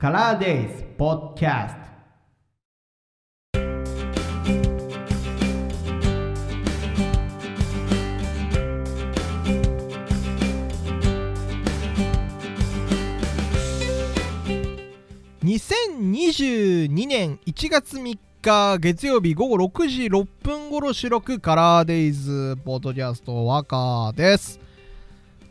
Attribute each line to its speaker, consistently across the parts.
Speaker 1: カラーデイズポッキャスト。2022年1月3日月曜日午後6時6分頃収録カラーデイズポッドキャスト若です。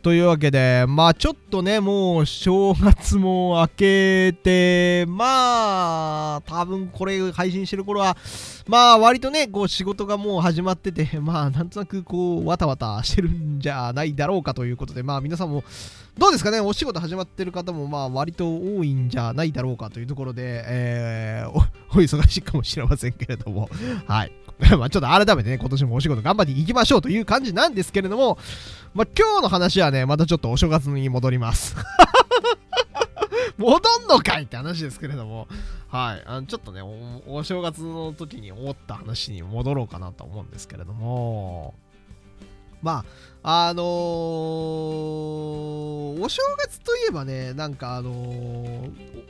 Speaker 1: というわけで、まあちょっとね、もう正月も明けて、まあ多分これ配信してる頃は、まあ割とね、こう仕事がもう始まってて、まあなんとなくこうわたわたしてるんじゃないだろうかということで、まあ皆さんもどうですかね、お仕事始まってる方もまあ割と多いんじゃないだろうかというところで、えー、おお忙しいかもしれませんけれども、はい。まあちょっと改めてね、今年もお仕事頑張っていきましょうという感じなんですけれども、まあ今日の話はね、またちょっとお正月に戻ります。戻んのかいって話ですけれども、はい、あのちょっとねお、お正月の時に思った話に戻ろうかなと思うんですけれども、まあ、あのー、お正月といえばね、なんかあの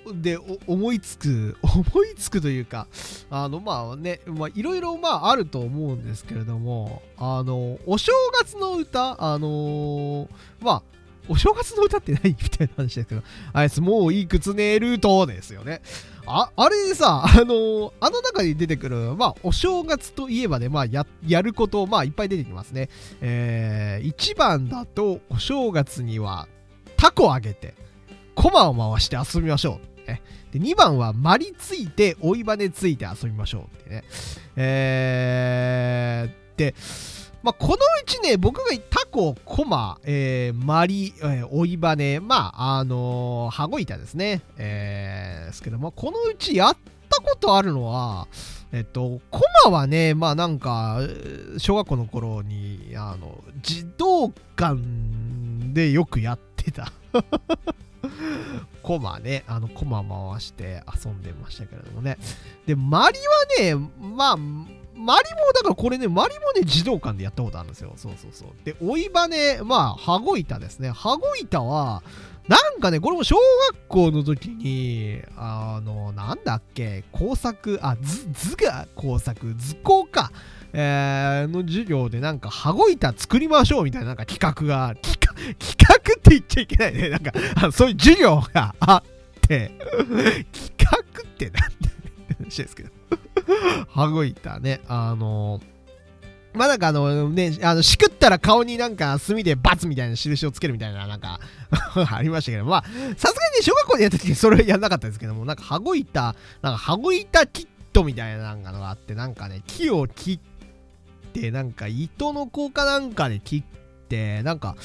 Speaker 1: ー、で、思いつく、思いつくというか、あの、まあね、いろいろ、まあ、あると思うんですけれども、あの、お正月の歌、あの、まあ、お正月の歌って何 みたいな話ですけど、あれです、もういくつ寝るとですよね。あ、あれでさ、あのー、あの中に出てくる、まあ、お正月といえばね、まあ、や、やること、まあ、いっぱい出てきますね。えー、1番だと、お正月には、タコあげて、コマを回して遊びましょう。ね、で2番は、まりついて、追いバネついて遊びましょうってね。えー、で、まあ、このうちね、僕がタコ、コマ、えー、マリ、えー、追いバネ、まあ、あのー、羽子板ですね。えー、ですけども、このうちやったことあるのは、えっと、コマはね、まあなんか、小学校の頃に、あの、児童館でよくやってた。コマね、あの、コマ回して遊んでましたけれどもね。で、マリはね、まあ、マリも、だからこれね、マリもね、児童館でやったことあるんですよ。そうそうそう。で、追いバネ、まあ、羽子板ですね。羽子板は、なんかね、これも小学校の時に、あの、なんだっけ、工作、あ、図、図が工作、図工か。えー、の授業でなんか羽子板作りましょうみたいななんか企画が、企画、企画って言っちゃいけないね。なんか、そういう授業があって、企画ってなんだって 話ですけど。羽子板ね、あのまあなんかあのね、あの、しくったら顔になんか墨でバツみたいな印をつけるみたいななんか ありましたけど、まあ、さすがに小学校でやった時それはやらなかったですけども、なんか羽子板、なんか羽子板キットみたいななんかのがあって、なんかね、木を切って、なんか糸の効果なんかで切って、なんか、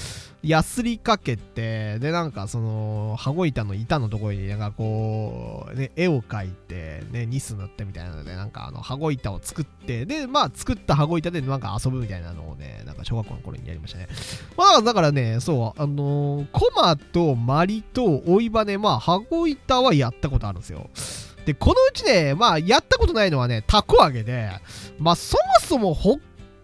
Speaker 1: やすりかけて、で、なんかその、羽子板の板のところになんかこう、ね、絵を描いて、ね、ニス塗ってみたいなので、なんかあの、羽子板を作って、で、まあ作った羽子板でなんか遊ぶみたいなのをね、なんか小学校の頃にやりましたね。まあだからね、そう、あのー、コマとマリと追いバネ、まあ羽子板はやったことあるんですよ。で、このうちね、まあやったことないのはね、タコ揚げで、まあそもそも北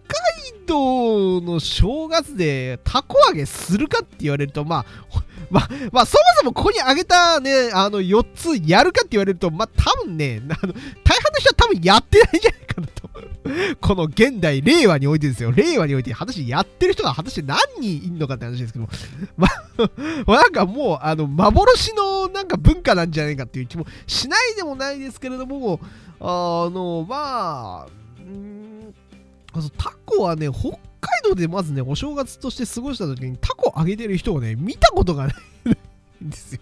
Speaker 1: 海道の正月でタコ揚げするかって言われると、まあ、まあ、まあ、そもそもここにあげたね、あの、4つやるかって言われると、まあ、多分ね、あの、大半の人は多分やってないんじゃないかなと。この現代、令和においてですよ。令和において、果たしてやってる人が果たして何人いんのかって話ですけども。まあ、なんかもう、あの、幻のなんか文化なんじゃないかっていう気もしないでもないですけれども、あの、まあ、うんタコはね、北海道でまずね、お正月として過ごした時にタコあげてる人をね、見たことがないんですよ。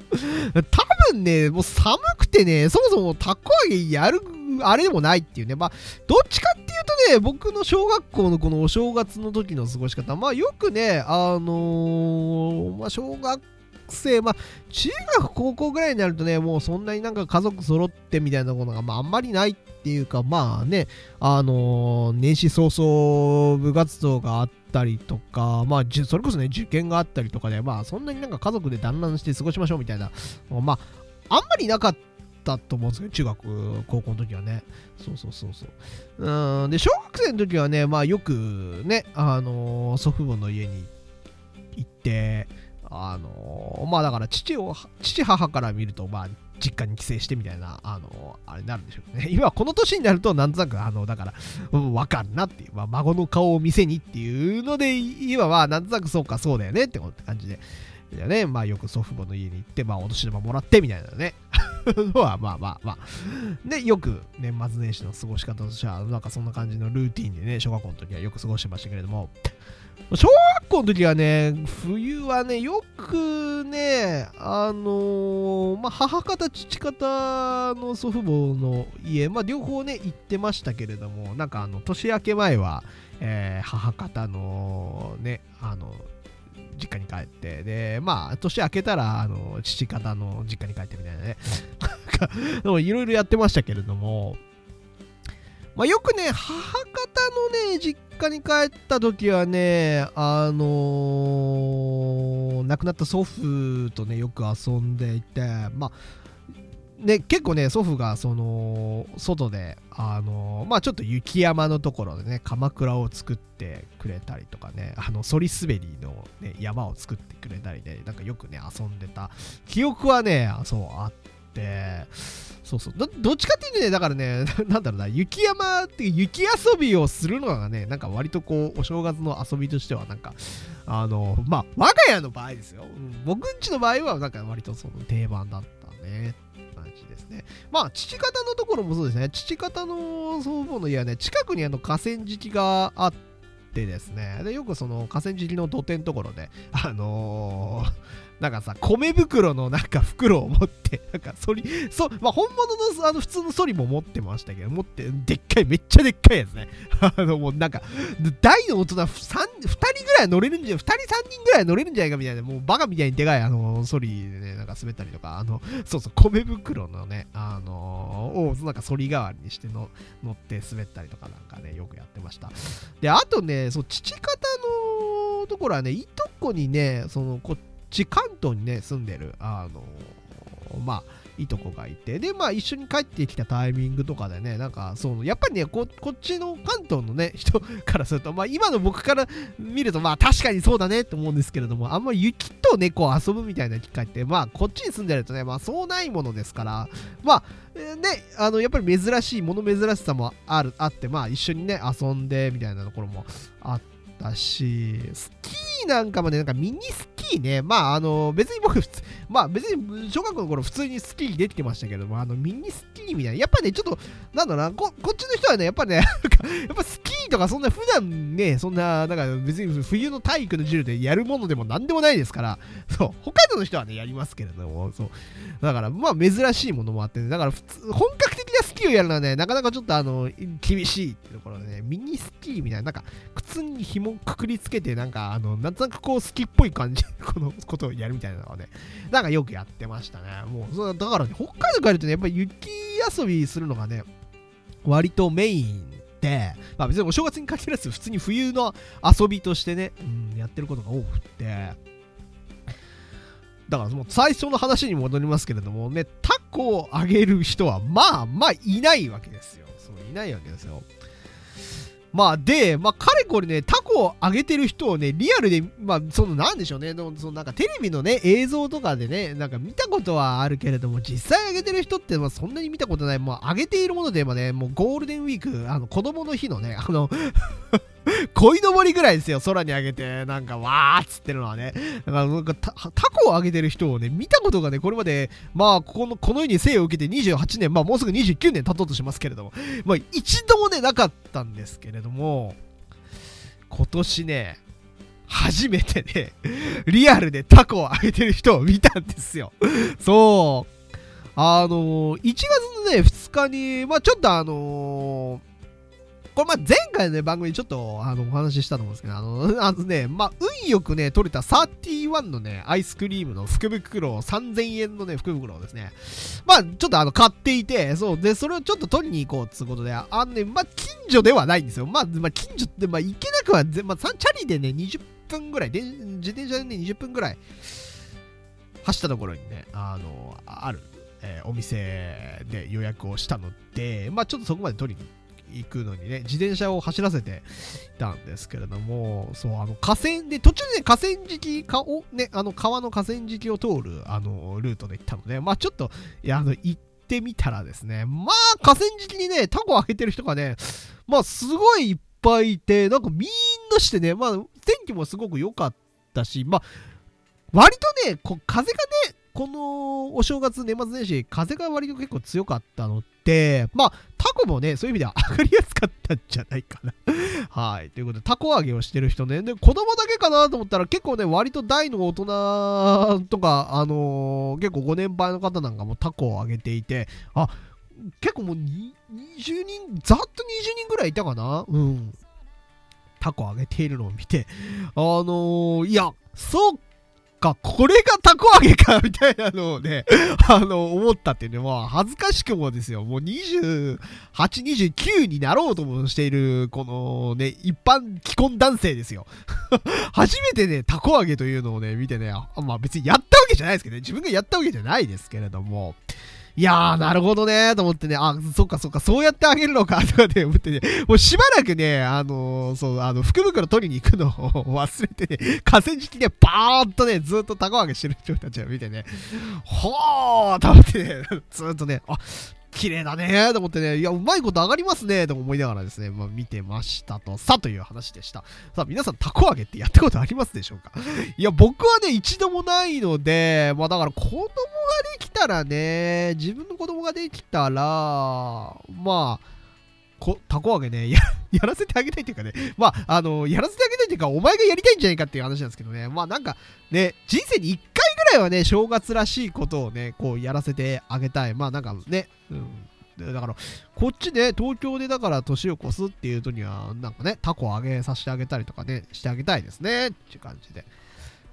Speaker 1: 多分ね、もう寒くてね、そもそもタコ揚げやる、あれでもないっていうね。まあ、どっちかっていうとね、僕の小学校のこのお正月の時の過ごし方、まあよくね、あのー、まあ小学校生、まあ、中学、高校ぐらいになるとね、もうそんなになんか家族揃ってみたいなことが、まあ、あんまりないっていうか、まあね、あのー、年始早々部活動があったりとか、まあ、それこそね、受験があったりとかで、まあ、そんなになんか家族で団らんして過ごしましょうみたいな、まあ、あんまりなかったと思うんですけど、中学、高校の時はね。そうそうそうそう。うん、で、小学生の時はね、まあ、よくね、あのー、祖父母の家に行って、あのー、まあだから父を、父母から見ると、まあ実家に帰省してみたいな、あの、あれになるんでしょうね。今この年になると、なんとなく、あの、だから、うん、わかるなっていう、まあ、孫の顔を見せにっていうので、今は、なんとなくそうか、そうだよねって感じで。いやね、まあよく祖父母の家に行って、まあお年玉もらってみたいなね。のは、まあまあまあ。で、よく年末年始の過ごし方としては、なんかそんな感じのルーティンでね、小学校の時はよく過ごしてましたけれども、小学校の時はね、冬はね、よくね、あのー、まあ、母方、父方の祖父母の家、まあ、両方ね、行ってましたけれども、なんか、あの、年明け前は、えー、母方のね、あの、実家に帰って、で、まあ、年明けたら、あの、父方の実家に帰ってみたいなね、いろいろやってましたけれども、まあ、よくね、母方のね、実家に帰った時はね、あのー、亡くなった祖父とね、よく遊んでいて、まあ、ね、結構ね、祖父が、その、外で、あのー、まあちょっと雪山のところでね、鎌倉を作ってくれたりとかね、あの、反り滑りの、ね、山を作ってくれたりで、なんかよくね、遊んでた記憶はね、そう、あって、そうそうど。どっちかっていうとね、だからね、なんだろうな、雪山っていう雪遊びをするのがね、なんか割とこう、お正月の遊びとしては、なんか、あの、まあ、我が家の場合ですよ。うん、僕んちの場合は、なんか割とその定番だったね。感じですね。まあ、父方のところもそうですね。父方の祖母の家はね、近くにあの河川敷があって、ですねでよくその河川敷の土手のところであのーなんかさ、米袋のなんか袋を持って、なんかそり、そ、まあ、本物のあの普通のソリも持ってましたけど、持って、でっかい、めっちゃでっかいやつね。あの、もうなんか、大の大人 2, 人ぐらい乗れるんじゃ、2人3人ぐらい乗れるんじゃないかみたいな、もうバカみたいにでかいあの、ソリでね、なんか滑ったりとか、あの、そうそう、米袋のね、あのを、なんかソリ代わりにしての乗って滑ったりとかなんかね、よくやってました。で、あとね、そう、父方のところはね、いとこにね、その、こっち関東にね住んでるあのまあいとこがいてでまあ一緒に帰ってきたタイミングとかでねなんかそうやっぱりねこっちの関東のね 人からするとまあ今の僕から見るとまあ確かにそうだねって思うんですけれどもあんまり雪とね遊ぶみたいな機会ってまあこっちに住んでるとねまあそうないものですからまあねあのやっぱり珍しいもの珍しさもあるあってまあ一緒にね遊んでみたいなところもあったしスキーなんかもねなんかミニスキーね、まあ、あの、別に僕、まあ、別に小学校の頃普通にスキー出てきましたけども、あの、ミニスキーみたいな、やっぱね、ちょっと、なんだろうな、ここっちの人はね、やっぱね、やっぱスキーとかそんな普段ね、そんな、なんか別に冬の体育の授業でやるものでもなんでもないですから、そう、北海道の人はね、やりますけれども、そう。だから、まあ、珍しいものもあって、ね、だから普通、本格的なスキーをやるのはね、なかなかちょっとあの、厳しいっていうところでね、ミニスキーみたいな、なんか、靴に紐くくりつけて、なんか、あの、なんとなくこう、スキーっぽい感じ、このことをやるみたいなのはね、なんかよくやってましたね。もう、だからね、北海道帰るとね、やっぱり雪遊びするのがね、割とメインで、まあ別にお正月に限らず普通に冬の遊びとしてね、うん、やってることが多くて、だからもう最初の話に戻りますけれどもね、タコをあげる人はまあまあいないわけですよ。そういないわけですよ。まあ、で、まあ、かれこれね、タコを上げてる人をね、リアルで、まあ、その、なんでしょうね、そのなんかテレビのね、映像とかでね、なんか見たことはあるけれども、実際上げてる人って、まあ、そんなに見たことない、もう上げているもので言えばね、もうゴールデンウィーク、あの、子供の日のね、あの 鯉のぼりぐらいですよ、空に上げて、なんか、わーっつってるのはね。だから、なんかタ、コを上げてる人をね、見たことがね、これまで、まあ、この、この世に生を受けて28年、まあ、もうすぐ29年経とうとしますけれども、まあ、一度もね、なかったんですけれども、今年ね、初めてね、リアルでタコを上げてる人を見たんですよ。そう。あのー、1月のね、2日に、まあちょっとあのーこれま前回の、ね、番組でちょっとあのお話ししたと思うんですけど、あの、あのね、まあ運よくね、取れた31のね、アイスクリームの福袋を3000円のね、福袋をですね、まあちょっとあの買っていて、そう、で、それをちょっと取りに行こうってことで、あのね、まあ近所ではないんですよ。まあ、まあ、近所って、まあ行けなくは、まあチャリでね、20分ぐらい、で自転車でね、20分ぐらい走ったところにね、あの、ある、えー、お店で予約をしたので、まあちょっとそこまで取りに行行くのにね、自転車を走らせていたんですけれども、そう、あの、河川で、途中で、河川敷かを、ね、あの、川の河川敷を通る、あの、ルートで行ったので、まあちょっと、いや、あの、行ってみたらですね、まあ河川敷にね、タコをあげてる人がね、まあすごいいっぱいいて、なんかみんなしてね、まあ天気もすごく良かったし、まあ割とね、こう風がね、このお正月、年末年始、風が割と結構強かったので、まあ、タコもね、そういう意味では 上がりやすかったんじゃないかな はい。ということで、タコ揚げをしてる人ね。で、子供だけかなと思ったら、結構ね、割と大の大人とか、あのー、結構ご年配の方なんかもタコを揚げていて、あ、結構もう20人、ざっと20人ぐらいいたかな？うん。タコ揚げているのを見て、あのー、いや、そうか、これがたこ揚げか、みたいなのをね、あの、思ったっていうのは、恥ずかしくもですよ、もう28、29になろうともしている、このね、一般既婚男性ですよ。初めてね、たこ揚げというのをね、見てね、まあ別にやったわけじゃないですけどね、自分がやったわけじゃないですけれども、いやー、なるほどね、と思ってね、あ、そっかそっか、そうやってあげるのか、とかって思ってね、もうしばらくね、あのー、そう、あの、福袋取りに行くのを 忘れてね、河川敷でバーっとね、ずっとタコ揚げしてる人たちを見てね、ほーと思ってね、ずっとね、あ、綺麗だねと思ってね、いや、うまいこと上がりますねと思いながらですね、まあ、見てましたと、さという話でした。さあ、皆さん、たこ揚げってやったことありますでしょうか？いや、僕はね、一度もないので、まあ、だから子供ができたらね、自分の子供ができたら、まあ、こたこ揚げね や、やらせてあげたいっていうかね、まあ、あの、やらせてあげたいっていうか、お前がやりたいんじゃないかっていう話なんですけどね、まあなんか、ね、人生に1回ぐらいはね、正月らしいことをね、こうやらせてあげたい。まあなんかね、うん。だから、こっちで、東京でだから年を越すっていう人には、なんかね、タコあげさせてあげたりとかね、してあげたいですね、っていう感じで。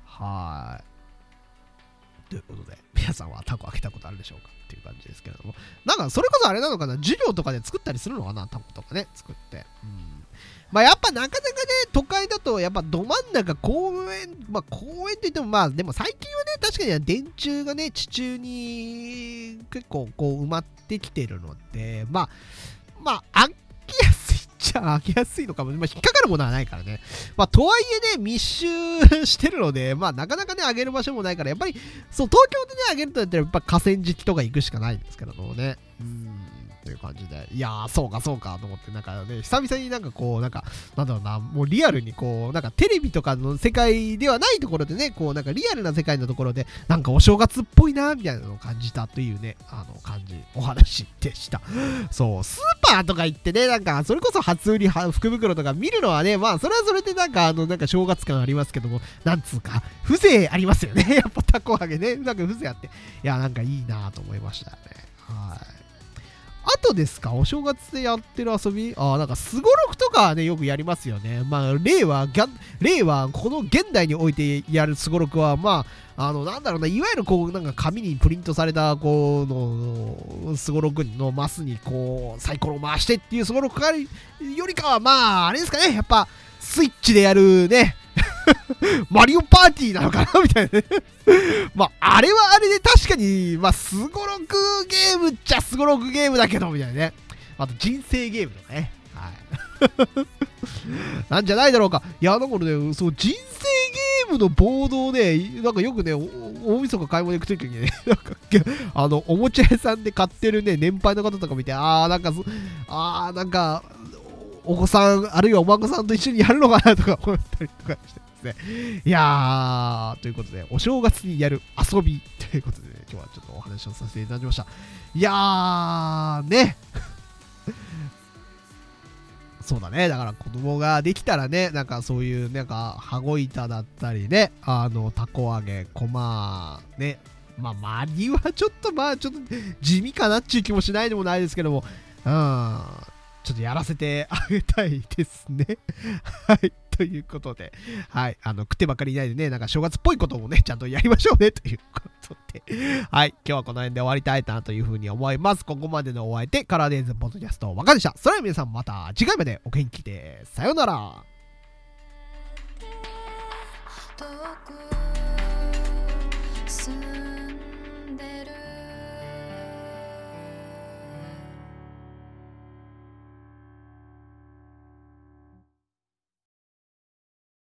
Speaker 1: はい。ということで、皆さんはタコ開けたことあるでしょうかっていう感じですけれども。なんか、それこそあれなのかな授業とかで作ったりするのかなタコとかね、作って。うん。まあ、やっぱなかなかね、都会だと、やっぱど真ん中公園、まあ、公園って言っても、まあ、でも最近はね、確かに電柱がね、地中に結構こう埋まってきてるので、まあ、まあ、飽きやすいちゃ開けやすいのかも。まあ、引っかかるものはないからね。まあ、とはいえね、密集してるので、まあ、なかなかね、上げる場所もないから、やっぱり、そう、東京でね、上げるとやったら、やっぱ河川敷とか行くしかないんですけどもね。うん。という感じで、いやー、そうか、そうかと思って、なんかね、久々になんかこう、なんか、なんだろうな、もうリアルにこう、なんかテレビとかの世界ではないところでね、こう、なんかリアルな世界のところで、なんかお正月っぽいな、みたいなのを感じたというね、あの、感じ、お話でした。そう、スーパーとか行ってね、なんか、それこそ初売り福袋とか見るのはね、まあ、それはそれでなんか、あの、なんか正月感ありますけども、なんつうか、風情ありますよね。やっぱタコ揚げね、なんか風情あって、いや、なんかいいなと思いましたよね。はい。あとですか、お正月でやってる遊び？ああ、なんか、すごろくとかね、よくやりますよね。まあ、令和、令和、この現代においてやるすごろくは、まあ、あの、なんだろうな、いわゆるこう、なんか紙にプリントされた、こ、の、すごろくのマスに、こう、サイコロを回してっていうすごろくよりかは、まあ、あれですかね、やっぱ、スイッチでやるね、マリオパーティーなのかな？みたいなね まあ、あれはあれで確かに、まあ、すごろくゲームっちゃすごろくゲームだけど、みたいなね。あと、人生ゲームとかね。はい。なんじゃないだろうか。いや、だからね、そう、人生ゲームのボードをね、なんかよくね、大晦日買い物行くときにね、なんか、あの、おもちゃ屋さんで買ってるね、年配の方とか見て、あー、なんか、あー、なんか、お子さん、あるいはお孫さんと一緒にやるのかなとか思ったりとかしてね。いやー、ということで、お正月にやる遊びということで、ね、今日はちょっとお話をさせていただきました。いやー、ね。そうだね。だから子供ができたらね、なんかそういう、なんか、羽子板だったりね、あの、たこ揚げ、こま、ね。まあ、マリはちょっと、まあ、ちょっと地味かなっていう気もしないでもないですけども、うん。ちょっとやらせてあげたいですね。はい。ということで、はい。あの、食ってばかりいないでね、なんか正月っぽいこともね、ちゃんとやりましょうね、ということで、はい。今日はこの辺で終わりたいなというふうに思います。ここまでのお相手、カラーデイズポッドキャスト、わかでした。それでは皆さんまた次回までお元気で、さようなら。